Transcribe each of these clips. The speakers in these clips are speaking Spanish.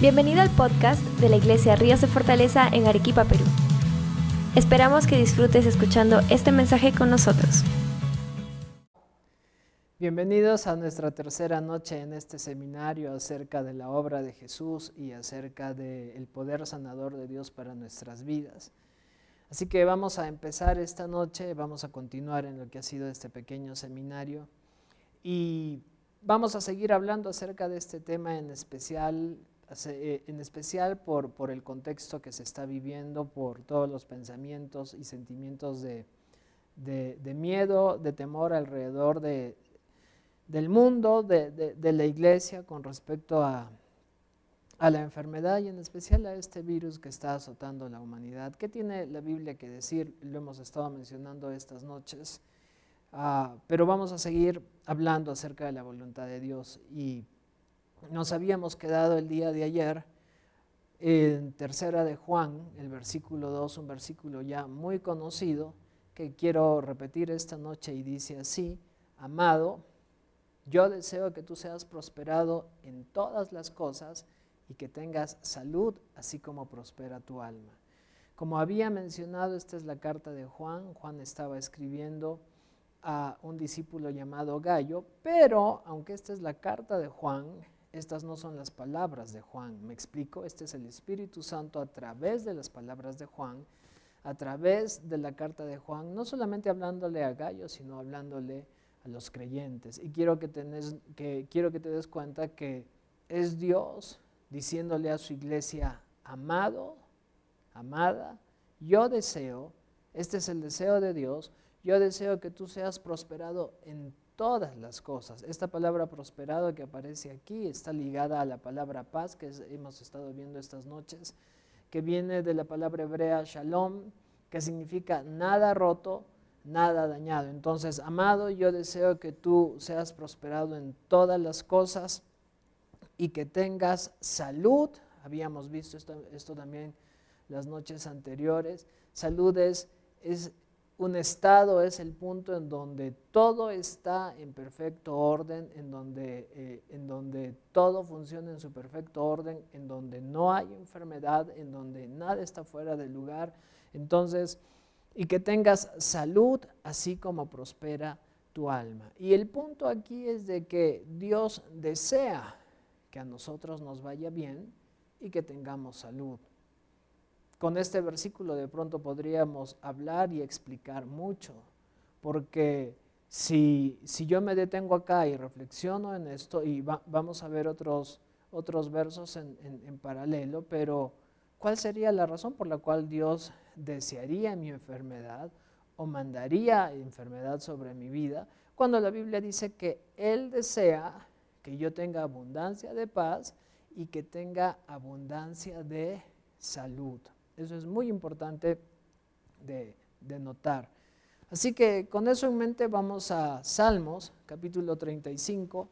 Bienvenido al podcast de la Iglesia Ríos de Fortaleza en Arequipa, Perú. Esperamos que disfrutes escuchando este mensaje con nosotros. Bienvenidos a nuestra tercera noche en este seminario acerca de la obra de Jesús y acerca del poder sanador de Dios para nuestras vidas. Así que vamos a empezar esta noche, vamos a continuar en lo que ha sido este pequeño seminario y vamos a seguir hablando acerca de este tema en especial en especial por, por, el contexto que se está viviendo, por todos los pensamientos y sentimientos de, de, miedo, de temor alrededor de, del mundo, de, la iglesia con respecto a, a la enfermedad y en especial a este virus que está azotando la humanidad. ¿Qué tiene la Biblia que decir? Lo hemos estado mencionando estas noches, ah, pero vamos a seguir hablando acerca de la voluntad de Dios y nos habíamos quedado el día de ayer en tercera de Juan, el versículo 2, un versículo ya muy conocido, que quiero repetir esta noche y dice así, amado, yo deseo que tú seas prosperado en todas las cosas y que tengas salud, así como prospera tu alma. Como había mencionado, esta es la carta de Juan. Juan estaba escribiendo a un discípulo llamado Gallo, pero aunque esta es la carta de Juan, estas no son las palabras de Juan. ¿Me explico? Este es el Espíritu Santo a través de las palabras de Juan, a través de la carta de Juan, no solamente hablándole a Gallo, sino hablándole a los creyentes. Y quiero que, que, quiero que te des cuenta que es Dios diciéndole a su iglesia, amado, amada, yo deseo, este es el deseo de Dios, yo deseo que tú seas prosperado en todas las cosas. Esta palabra prosperado que aparece aquí está ligada a la palabra paz que hemos estado viendo estas noches, que viene de la palabra hebrea shalom, que significa nada roto, nada dañado. Entonces, amado, yo deseo que tú seas prosperado en todas las cosas y que tengas salud. Habíamos visto esto, esto también las noches anteriores. Salud es, es un estado es el punto en donde todo está en perfecto orden, en donde, eh, en donde todo funciona en su perfecto orden, en donde no hay enfermedad, en donde nada está fuera de lugar. Entonces, y que tengas salud así como prospera tu alma. Y el punto aquí es de que Dios desea que a nosotros nos vaya bien y que tengamos salud. Con este versículo de pronto podríamos hablar y explicar mucho, porque si, si yo me detengo acá y reflexiono en esto, y vamos a ver otros, otros versos en, en paralelo, pero ¿cuál sería la razón por la cual Dios desearía mi enfermedad o mandaría enfermedad sobre mi vida? Cuando la Biblia dice que Él desea que yo tenga abundancia de paz y que tenga abundancia de salud. Eso es muy importante de, notar. Así que con eso en mente vamos a Salmos, capítulo 35,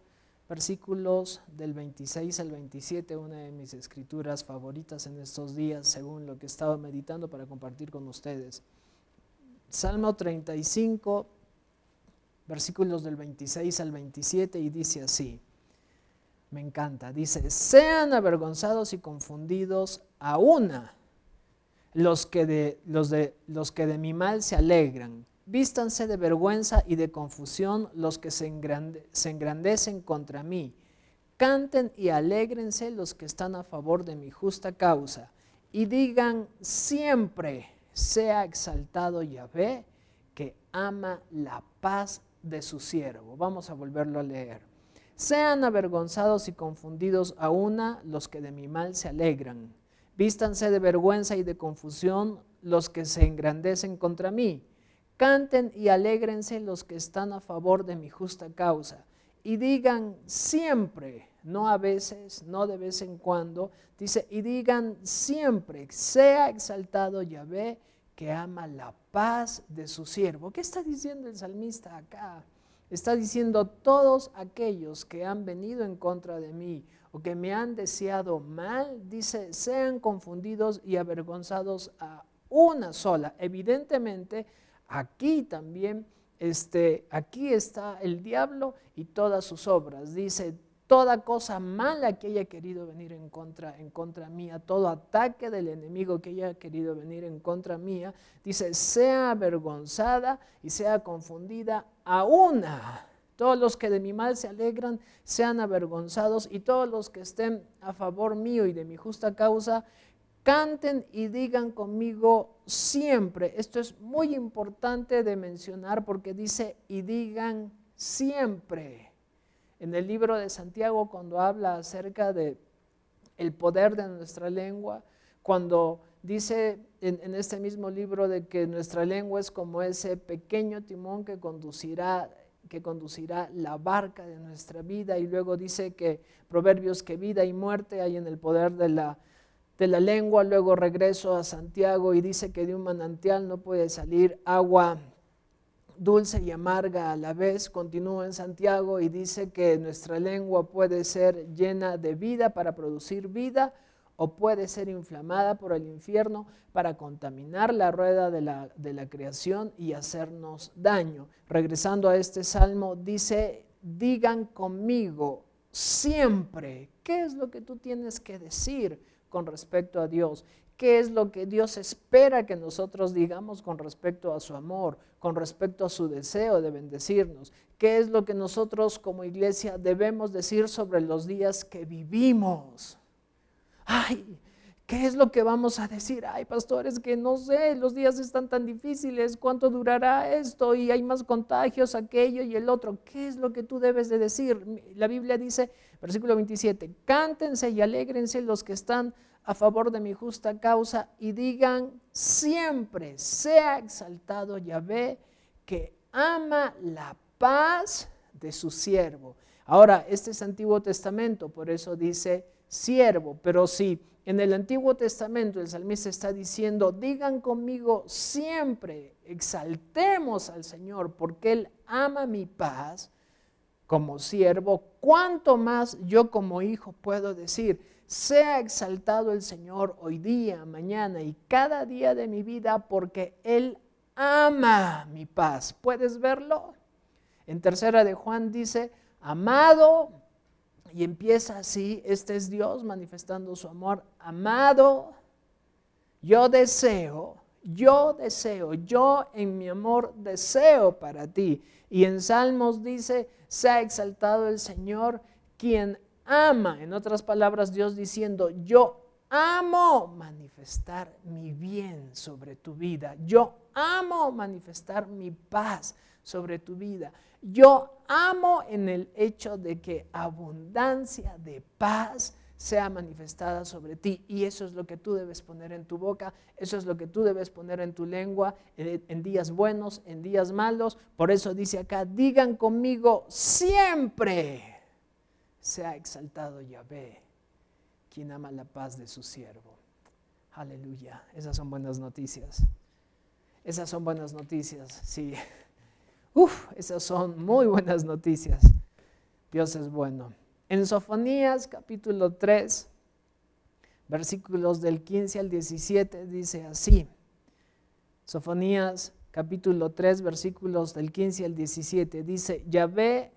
versículos del 26 al 27, una de mis escrituras favoritas en estos días, según lo que estaba meditando para compartir con ustedes. Salmo 35, versículos del 26 al 27, y dice así, me encanta, dice, sean avergonzados y confundidos a una los que de, los de, los que de mi mal se alegran. Vístanse de vergüenza y de confusión los que se, se engrandecen contra mí. Canten y alégrense los que están a favor de mi justa causa. Y digan siempre, sea exaltado Yahvé, que ama la paz de su siervo. Vamos a volverlo a leer. Sean avergonzados y confundidos a una los que de mi mal se alegran Vístanse de vergüenza y de confusión los que se engrandecen contra mí. Canten y alégrense los que están a favor de mi justa causa. Y digan siempre, no a veces, no de vez en cuando, dice, y digan siempre, sea exaltado Yahvé que ama la paz de su siervo. ¿Qué está diciendo el salmista acá? Está diciendo todos aquellos que han venido en contra de mí que me han deseado mal, dice, sean confundidos y avergonzados a una sola. Evidentemente, aquí también, este, aquí está el diablo y todas sus obras. Dice, toda cosa mala que haya querido venir en contra, en contra mía, todo ataque del enemigo que haya querido venir en contra mía, dice, sea avergonzada y sea confundida a una. Todos los que de mi mal se alegran sean avergonzados y todos los que estén a favor mío y de mi justa causa, canten y digan conmigo siempre. Esto es muy importante de mencionar porque dice y digan siempre en el libro de Santiago cuando habla acerca de el poder de nuestra lengua, cuando dice en, este mismo libro de que nuestra lengua es como ese pequeño timón que conducirá que conducirá la barca de nuestra vida. Y luego dice que proverbios que vida y muerte hay en el poder de la, de la lengua, luego regreso a Santiago y dice que de un manantial no puede salir agua dulce y amarga a la vez, continúa en Santiago y dice que nuestra lengua puede ser llena de vida para producir vida o puede ser inflamada por el infierno para contaminar la rueda de la, de la creación y hacernos daño. Regresando a este salmo, dice, digan conmigo siempre, ¿qué es lo que tú tienes que decir con respecto a Dios? qué es lo que Dios espera que nosotros digamos con respecto a su amor, con respecto a su deseo de bendecirnos, qué es lo que nosotros como iglesia debemos decir sobre los días que vivimos. Ay, ¿qué es lo que vamos a decir? Ay, pastores, que no sé, los días están tan difíciles, ¿cuánto durará esto? Y hay más contagios, aquello y el otro. ¿Qué es lo que tú debes de decir? La Biblia dice, versículo 27, cántense y alégrense los que están a favor de mi justa causa y digan siempre, sea exaltado Yahvé, que ama la paz de su siervo. Ahora, este es Antiguo Testamento, por eso dice siervo, pero si en el Antiguo Testamento el salmista está diciendo, digan conmigo siempre, exaltemos al Señor, porque Él ama mi paz como siervo, ¿cuánto más yo como hijo puedo decir? Sea exaltado el Señor hoy día, mañana y cada día de mi vida porque Él ama mi paz. ¿Puedes verlo? En tercera de Juan dice, amado, y empieza así, este es Dios manifestando su amor, amado, yo deseo, yo deseo, yo en mi amor deseo para ti. Y en Salmos dice, sea exaltado el Señor, quien ama. En otras palabras, Dios diciendo, yo amo manifestar mi bien sobre tu vida. Yo amo manifestar mi paz sobre tu vida. Yo amo en el hecho de que abundancia de paz sea manifestada sobre ti. Y eso es lo que tú debes poner en tu boca, eso es lo que tú debes poner en tu lengua en, en, días buenos, en días malos. Por eso dice acá, digan conmigo siempre sea exaltado Yahvé, quien ama la paz de su siervo. Aleluya. Esas son buenas noticias. Esas son buenas noticias, sí. Uf, esas son muy buenas noticias. Dios es bueno. En Sofonías capítulo 3, versículos del 15 al 17, dice así. Sofonías capítulo 3, versículos del 15 al 17, dice, Yahvé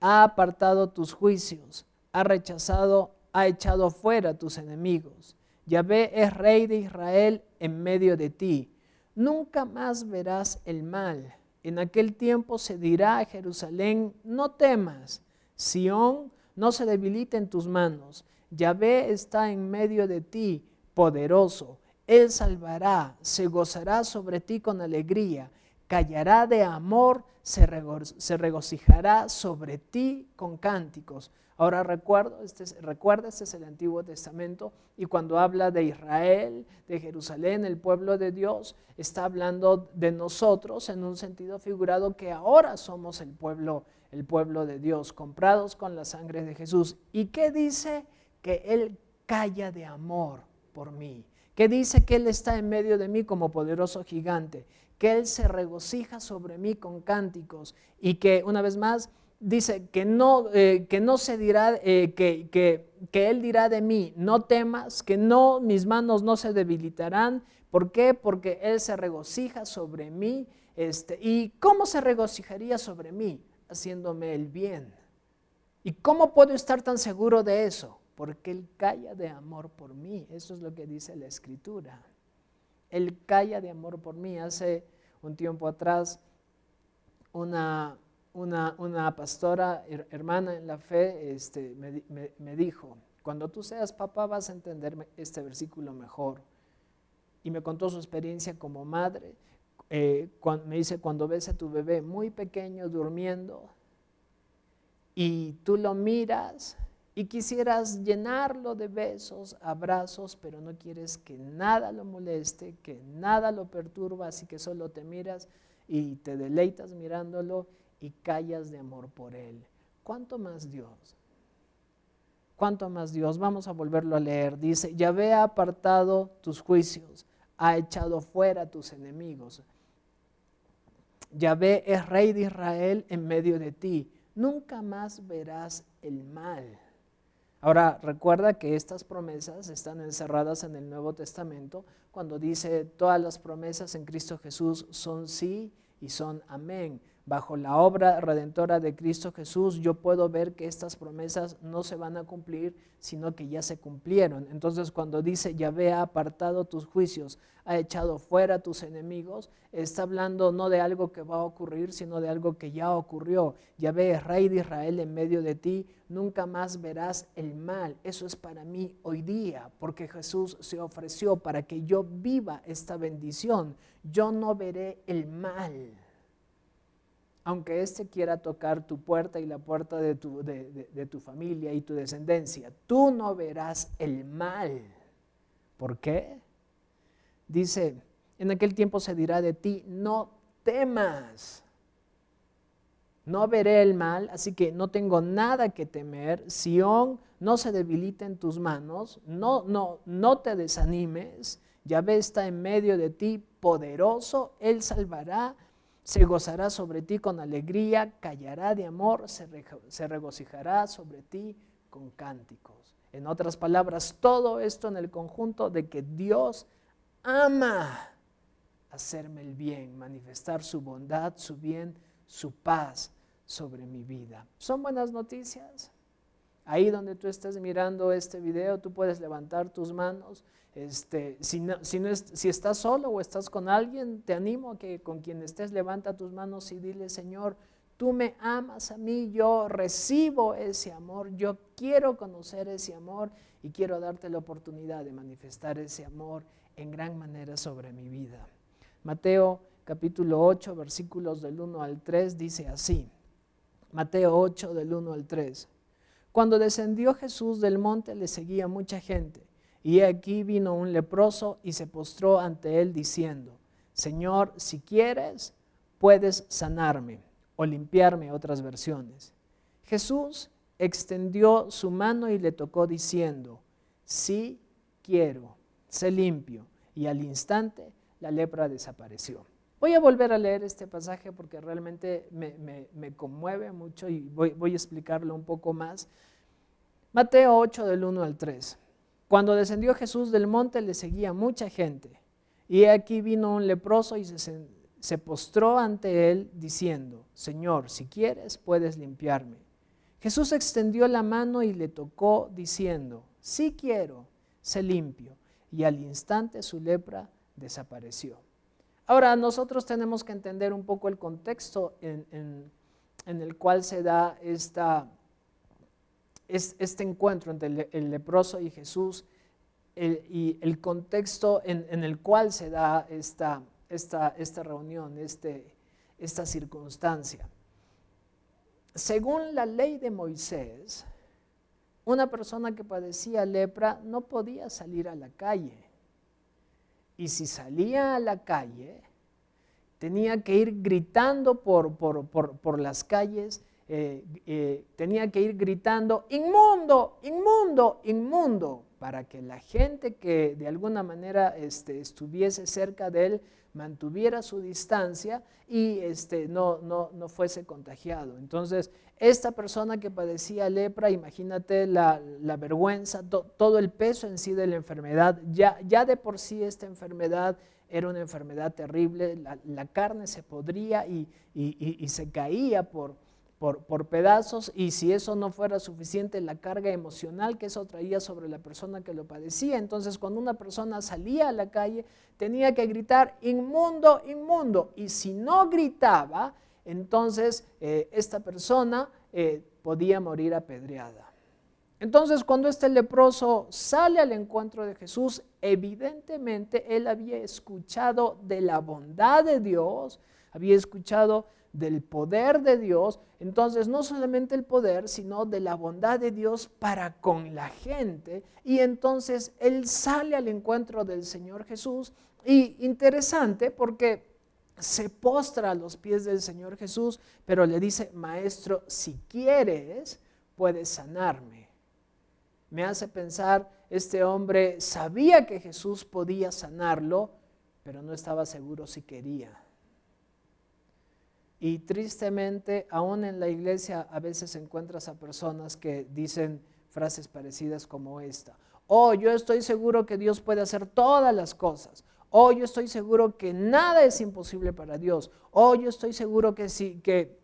ha apartado tus juicios, ha rechazado, ha echado fuera tus enemigos. Yahvé es rey de Israel en medio de ti. Nunca más verás el mal. En aquel tiempo se dirá a Jerusalén, no temas. Sión, no se debilite en tus manos. Yahvé está en medio de ti, poderoso. Él salvará, se gozará sobre ti con alegría callará de amor, se, regocijará sobre ti con cánticos. Ahora recuerdo, este, recuerda, este es el Antiguo Testamento, y cuando habla de Israel, de Jerusalén, el pueblo de Dios, está hablando de nosotros en un sentido figurado que ahora somos el pueblo, el pueblo de Dios, comprados con la sangre de Jesús. ¿Y qué dice? Que Él calla de amor por mí, que dice que Él está en medio de mí como poderoso gigante, que Él se regocija sobre mí con cánticos y que una vez más dice que no, eh, que no se dirá, eh, que, que, Él dirá de mí, no temas, que no, mis manos no se debilitarán. ¿Por qué? Porque Él se regocija sobre mí. Este, ¿Y cómo se regocijaría sobre mí? Haciéndome el bien. ¿Y cómo puedo estar tan seguro de eso? Porque Él calla de amor por mí. Eso es lo que dice la Escritura. Él calla de amor por mí. Hace un tiempo atrás, una, una, pastora, hermana en la fe, este, me, dijo, cuando tú seas papá vas a entender este versículo mejor. Y me contó su experiencia como madre. Eh, me dice, cuando ves a tu bebé muy pequeño durmiendo y tú lo miras y quisieras llenarlo de besos, abrazos, pero no quieres que nada lo moleste, que nada lo perturba, así que solo te miras y te deleitas mirándolo y callas de amor por Él. ¿Cuánto más Dios? ¿Cuánto más Dios? Vamos a volverlo a leer. Dice, Yahvé ha apartado tus juicios, ha echado fuera tus enemigos. Yahvé es rey de Israel en medio de ti. Nunca más verás el mal. Ahora, recuerda que estas promesas están encerradas en el Nuevo Testamento cuando dice todas las promesas en Cristo Jesús son sí y son amén bajo la obra redentora de Cristo Jesús, yo puedo ver que estas promesas no se van a cumplir, sino que ya se cumplieron. Entonces cuando dice, Yahvé ha apartado tus juicios, ha echado fuera tus enemigos, está hablando no de algo que va a ocurrir, sino de algo que ya ocurrió. Yahvé es rey de Israel en medio de ti, nunca más verás el mal. Eso es para mí hoy día, porque Jesús se ofreció para que yo viva esta bendición. Yo no veré el mal aunque éste quiera tocar tu puerta y la puerta de tu, de, tu, familia y tu descendencia, tú no verás el mal. ¿Por qué? Dice, en aquel tiempo se dirá de ti, no temas. No veré el mal, así que no tengo nada que temer. Sión no se debilita en tus manos, no, no, no te desanimes. Yahvé está en medio de ti, poderoso, Él salvará se gozará sobre ti con alegría, callará de amor, se, regocijará sobre ti con cánticos. En otras palabras, todo esto en el conjunto de que Dios ama hacerme el bien, manifestar su bondad, su bien, su paz sobre mi vida. ¿Son buenas noticias? Ahí donde tú estés mirando este video, tú puedes levantar tus manos este, si, si, estás solo o estás con alguien, te animo a que con quien estés levanta tus manos y dile, Señor, tú me amas a mí, yo recibo ese amor, yo quiero conocer ese amor y quiero darte la oportunidad de manifestar ese amor en gran manera sobre mi vida. Mateo capítulo 8, versículos del 1 al 3 dice así. Mateo 8 del 1 al 3. Cuando descendió Jesús del monte le seguía mucha gente y aquí vino un leproso y se postró ante él diciendo, Señor, si quieres, puedes sanarme o limpiarme otras versiones. Jesús extendió su mano y le tocó diciendo, sí quiero, sé limpio. Y al instante la lepra desapareció. Voy a volver a leer este pasaje porque realmente me, conmueve mucho y voy, voy a explicarlo un poco más. Mateo 8 del 1 al 3. Cuando descendió Jesús del monte le seguía mucha gente. Y aquí vino un leproso y se, se postró ante él diciendo, Señor, si quieres, puedes limpiarme. Jesús extendió la mano y le tocó diciendo, sí quiero, sé limpio. Y al instante su lepra desapareció. Ahora, nosotros tenemos que entender un poco el contexto en el cual se da esta es este encuentro entre el, leproso y Jesús y el contexto en, el cual se da esta, esta, esta reunión, este, esta circunstancia. Según la ley de Moisés, una persona que padecía lepra no podía salir a la calle. Y si salía a la calle, tenía que ir gritando por, por, por las calles eh, eh, tenía que ir gritando, inmundo, inmundo, inmundo, para que la gente que de alguna manera este, estuviese cerca de él mantuviera su distancia y este, no, no, no fuese contagiado. Entonces, esta persona que padecía lepra, imagínate la, vergüenza, todo el peso en sí de la enfermedad, ya, ya de por sí esta enfermedad era una enfermedad terrible, la, carne se podría y, y se caía por, por, pedazos y si eso no fuera suficiente, la carga emocional que eso traía sobre la persona que lo padecía. Entonces cuando una persona salía a la calle tenía que gritar inmundo, inmundo. Y si no gritaba, entonces eh, esta persona eh, podía morir apedreada. Entonces cuando este leproso sale al encuentro de Jesús, evidentemente él había escuchado de la bondad de Dios, había escuchado del poder de Dios, entonces no solamente el poder, sino de la bondad de Dios para con la gente. Y entonces él sale al encuentro del Señor Jesús. Y interesante porque se postra a los pies del Señor Jesús, pero le dice, maestro, si quieres, puedes sanarme. Me hace pensar, este hombre sabía que Jesús podía sanarlo, pero no estaba seguro si quería. Y tristemente, aún en la iglesia a veces encuentras a personas que dicen frases parecidas como esta. Oh, yo estoy seguro que Dios puede hacer todas las cosas. Oh, yo estoy seguro que nada es imposible para Dios. Oh, yo estoy seguro que sí, que,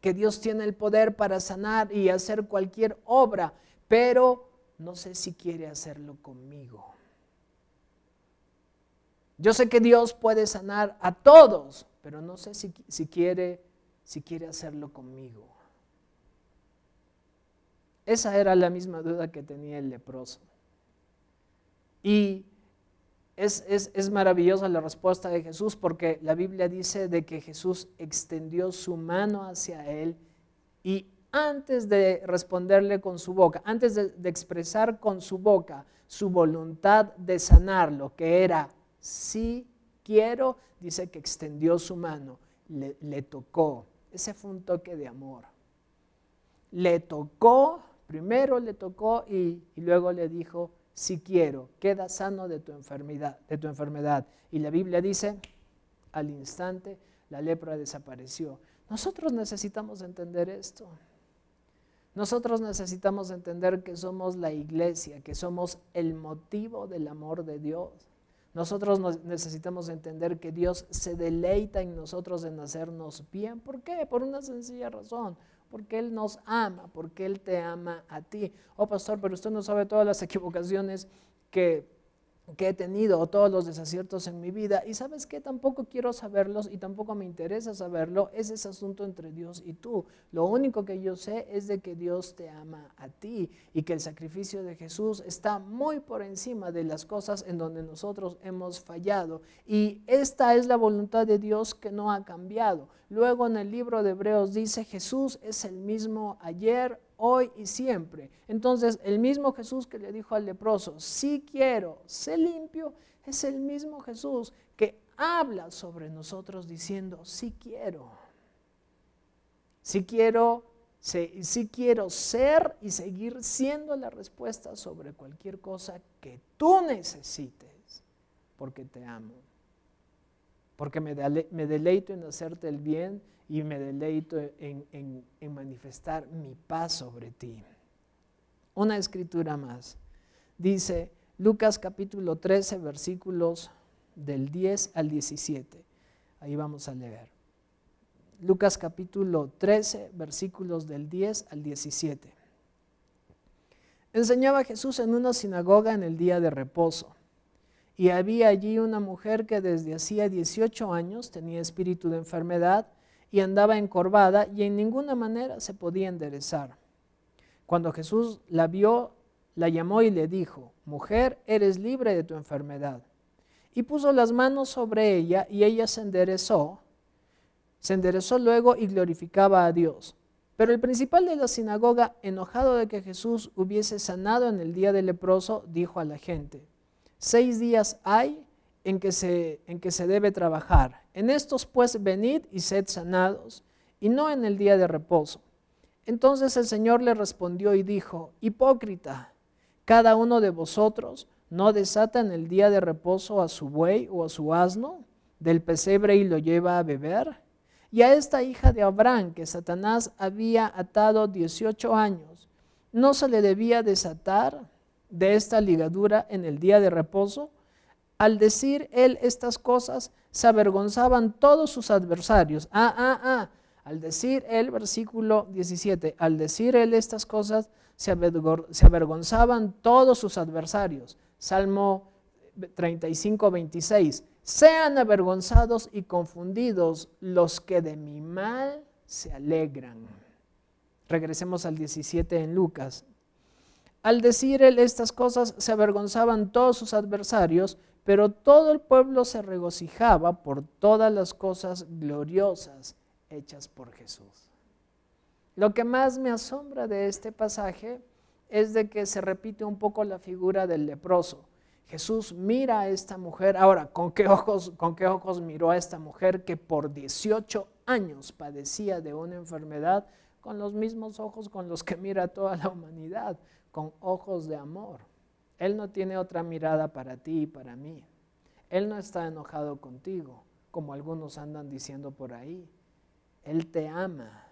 que Dios tiene el poder para sanar y hacer cualquier obra, pero no sé si quiere hacerlo conmigo. Yo sé que Dios puede sanar a todos, pero no sé si, quiere, si quiere hacerlo conmigo. Esa era la misma duda que tenía el leproso. Y es, es, maravillosa la respuesta de Jesús porque la Biblia dice de que Jesús extendió su mano hacia él y antes de responderle con su boca, antes de, de expresar con su boca su voluntad de sanarlo, que era sí quiero, dice que extendió su mano, le, tocó. Ese fue un toque de amor. Le tocó, primero le tocó y, luego le dijo, si quiero, queda sano de tu enfermedad, de tu enfermedad. Y la Biblia dice, al instante la lepra desapareció. Nosotros necesitamos entender esto. Nosotros necesitamos entender que somos la iglesia, que somos el motivo del amor de Dios. Nosotros necesitamos entender que Dios se deleita en nosotros en hacernos bien. ¿Por qué? Por una sencilla razón. Porque Él nos ama, porque Él te ama a ti. Oh, pastor, pero usted no sabe todas las equivocaciones que que he tenido o todos los desaciertos en mi vida. Y sabes que tampoco quiero saberlos y tampoco me interesa saberlo. Es ese asunto entre Dios y tú. Lo único que yo sé es de que Dios te ama a ti y que el sacrificio de Jesús está muy por encima de las cosas en donde nosotros hemos fallado. Y esta es la voluntad de Dios que no ha cambiado. Luego en el libro de Hebreos dice, Jesús es el mismo ayer, hoy y siempre. Entonces, el mismo Jesús que le dijo al leproso, si quiero, sé limpio, es el mismo Jesús que habla sobre nosotros diciendo, si quiero. Si quiero, si quiero ser y seguir siendo la respuesta sobre cualquier cosa que tú necesites, porque te amo. Porque me, deleito en hacerte el bien y me deleito en, manifestar mi paz sobre ti. Una escritura más. Dice Lucas capítulo 13, versículos del 10 al 17. Ahí vamos a leer. Lucas capítulo 13, versículos del 10 al 17. Enseñaba Jesús en una sinagoga en el día de reposo. Y había allí una mujer que desde hacía 18 años tenía espíritu de enfermedad y andaba encorvada y en ninguna manera se podía enderezar. Cuando Jesús la vio, la llamó y le dijo, Mujer, eres libre de tu enfermedad. Y puso las manos sobre ella y ella se enderezó. Se enderezó luego y glorificaba a Dios. Pero el principal de la sinagoga, enojado de que Jesús hubiese sanado en el día del leproso, dijo a la gente, Seis días hay en que se, en que se debe trabajar. En estos pues venid y sed sanados, y no en el día de reposo. Entonces el Señor le respondió y dijo, Hipócrita, cada uno de vosotros no desata en el día de reposo a su buey o a su asno del pesebre y lo lleva a beber. Y a esta hija de Abraham que Satanás había atado 18 años, ¿no se le debía desatar de esta ligadura en el día de reposo? Al decir él estas cosas, se avergonzaban todos sus adversarios. Ah, ah, ah, Al decir el versículo 17, al decir él estas cosas, se avergonzaban todos sus adversarios. Salmo 35, 26. Sean avergonzados y confundidos los que de mi mal se alegran. Regresemos al 17 en Lucas. Al decir él estas cosas, se avergonzaban todos sus adversarios, pero todo el pueblo se regocijaba por todas las cosas gloriosas hechas por Jesús. Lo que más me asombra de este pasaje es de que se repite un poco la figura del leproso. Jesús mira a esta mujer, ahora, ¿con qué ojos, con qué ojos miró a esta mujer que por 18 años padecía de una enfermedad? Con los mismos ojos con los que mira toda la humanidad, con ojos de amor. Él no tiene otra mirada para ti y para mí. Él no está enojado contigo, como algunos andan diciendo por ahí. Él te ama.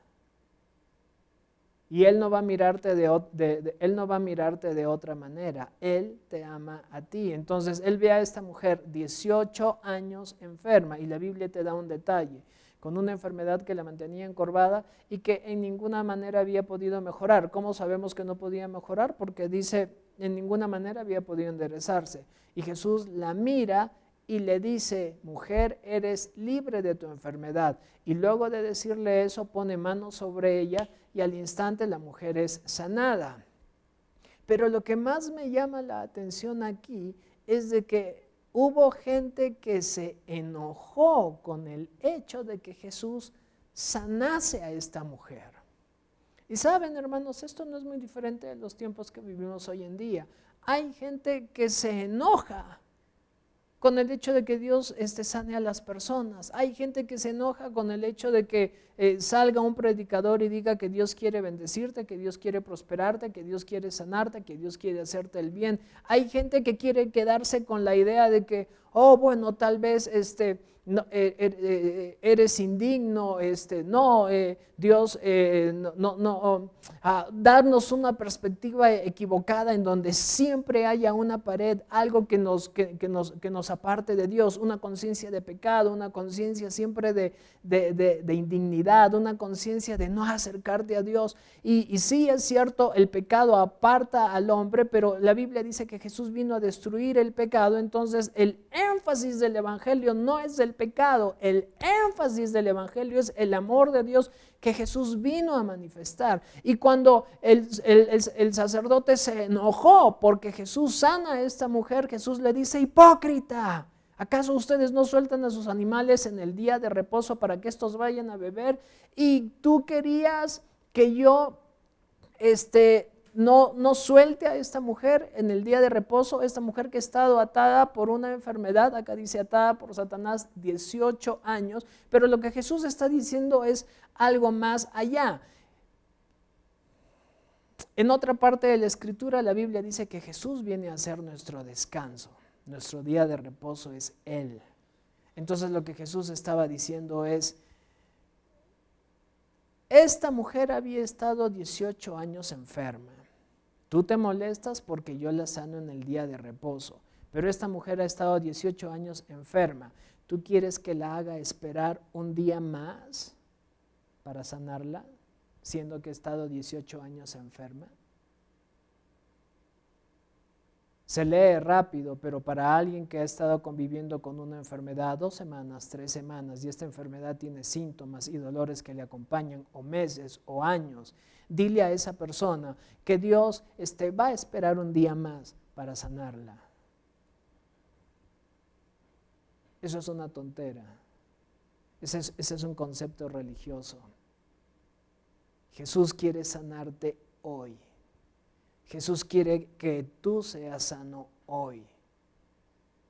Y Él no va a mirarte de, Él no va a mirarte de otra manera. Él te ama a ti. Entonces Él ve a esta mujer 18 años enferma y la Biblia te da un detalle con una enfermedad que la mantenía encorvada y que en ninguna manera había podido mejorar. ¿Cómo sabemos que no podía mejorar? Porque dice, en ninguna manera había podido enderezarse. Y Jesús la mira y le dice, mujer, eres libre de tu enfermedad. Y luego de decirle eso, pone manos sobre ella y al instante la mujer es sanada. Pero lo que más me llama la atención aquí es de que hubo gente que se enojó con el hecho de que Jesús sanase a esta mujer. Y saben, hermanos, esto no es muy diferente de los tiempos que vivimos hoy en día. Hay gente que se enoja con el hecho de que Dios este, sane a las personas. Hay gente que se enoja con el hecho de que eh, salga un predicador y diga que Dios quiere bendecirte, que Dios quiere prosperarte, que Dios quiere sanarte, que Dios quiere hacerte el bien. Hay gente que quiere quedarse con la idea de que, oh, bueno, tal vez este, no, eh, er, eh, eres indigno, este, no, eh, Dios, no, no, ah, darnos una perspectiva equivocada en donde siempre haya una pared, algo que nos, que, nos, que nos aparte de Dios, una conciencia de pecado, una conciencia siempre de, de, de, indignidad, una conciencia de no acercarte a Dios. Y, y sí es cierto, el pecado aparta al hombre, pero la Biblia dice que Jesús vino a destruir el pecado, entonces el énfasis del Evangelio no es el pecado, el énfasis del Evangelio es el amor de Dios que Jesús vino a manifestar. Y cuando el, el, sacerdote se enojó porque Jesús sana a esta mujer, Jesús le dice, hipócrita, ¿acaso ustedes no sueltan a sus animales en el día de reposo para que estos vayan a beber? Y tú querías que yo este, no, suelte a esta mujer en el día de reposo, esta mujer que ha estado atada por una enfermedad, acá dice atada por Satanás 18 años, pero lo que Jesús está diciendo es algo más allá. En otra parte de la escritura la Biblia dice que Jesús viene a ser nuestro descanso, nuestro día de reposo es Él. Entonces lo que Jesús estaba diciendo es, esta mujer había estado 18 años enferma. Tú te molestas porque yo la sano en el día de reposo, pero esta mujer ha estado 18 años enferma. ¿Tú quieres que la haga esperar un día más para sanarla, siendo que ha estado 18 años enferma? Se lee rápido, pero para alguien que ha estado conviviendo con una enfermedad dos semanas, tres semanas, y esta enfermedad tiene síntomas y dolores que le acompañan, o meses o años, dile a esa persona que Dios este, va a esperar un día más para sanarla. Eso es una tontera. Ese es, ese es un concepto religioso. Jesús quiere sanarte hoy. Jesús quiere que tú seas sano hoy.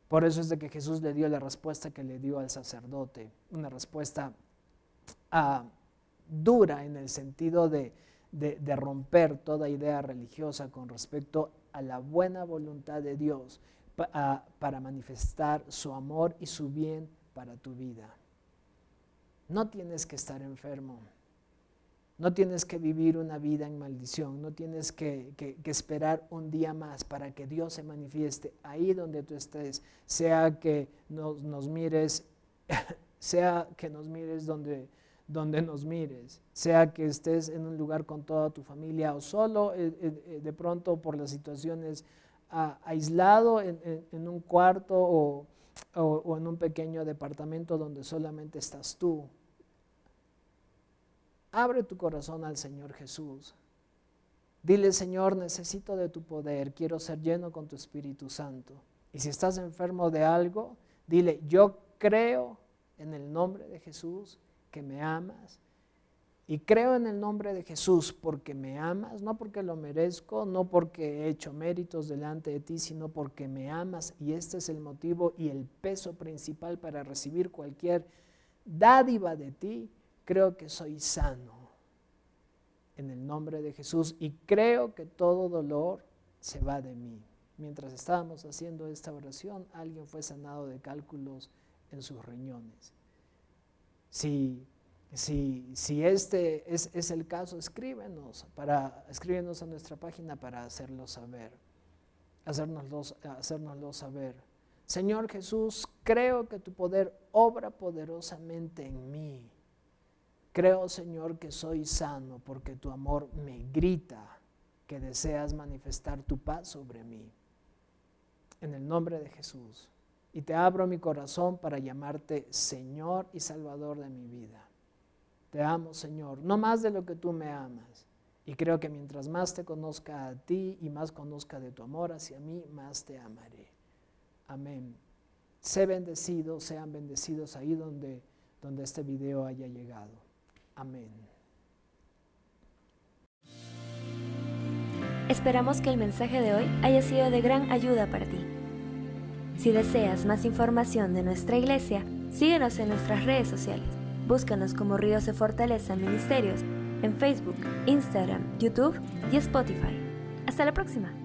Por eso es de que Jesús le dio la respuesta que le dio al sacerdote, una respuesta ah, dura en el sentido de, de, romper toda idea religiosa con respecto a la buena voluntad de Dios para manifestar su amor y su bien para tu vida. No tienes que estar enfermo. No tienes que vivir una vida en maldición, no tienes que, esperar un día más para que Dios se manifieste ahí donde tú estés, sea que nos, mires, sea que nos mires donde, donde nos mires, sea que estés en un lugar con toda tu familia o solo, eh, eh, eh, de pronto por las situaciones aislado en, un cuarto o, o en un pequeño departamento donde solamente estás tú. Abre tu corazón al Señor Jesús. Dile, Señor, necesito de tu poder, quiero ser lleno con tu Espíritu Santo. Y si estás enfermo de algo, dile, yo creo en el nombre de Jesús que me amas. Y creo en el nombre de Jesús porque me amas, no porque lo merezco, no porque he hecho méritos delante de ti, sino porque me amas. Y este es el motivo y el peso principal para recibir cualquier dádiva de ti. Creo que soy sano en el nombre de Jesús y creo que todo dolor se va de mí. Mientras estábamos haciendo esta oración, alguien fue sanado de cálculos en sus riñones. Si, si, si este es, el caso, escríbenos, para, escríbenos a nuestra página para hacerlo saber, hacernoslo, saber. Señor Jesús, creo que tu poder obra poderosamente en mí. Creo, Señor, que soy sano porque tu amor me grita que deseas manifestar tu paz sobre mí. En el nombre de Jesús y te abro mi corazón para llamarte Señor y Salvador de mi vida. Te amo, Señor, no más de lo que tú me amas. Y creo que mientras más te conozca a ti y más conozca de tu amor hacia mí, más te amaré. Amén. Sé bendecido, sean bendecidos ahí donde, donde este video haya llegado. Amén. Esperamos que el mensaje de hoy haya sido de gran ayuda para ti. Si deseas más información de nuestra iglesia, síguenos en nuestras redes sociales. Búscanos como Ríos de Fortaleza Ministerios en Facebook, Instagram, YouTube y Spotify. Hasta la próxima.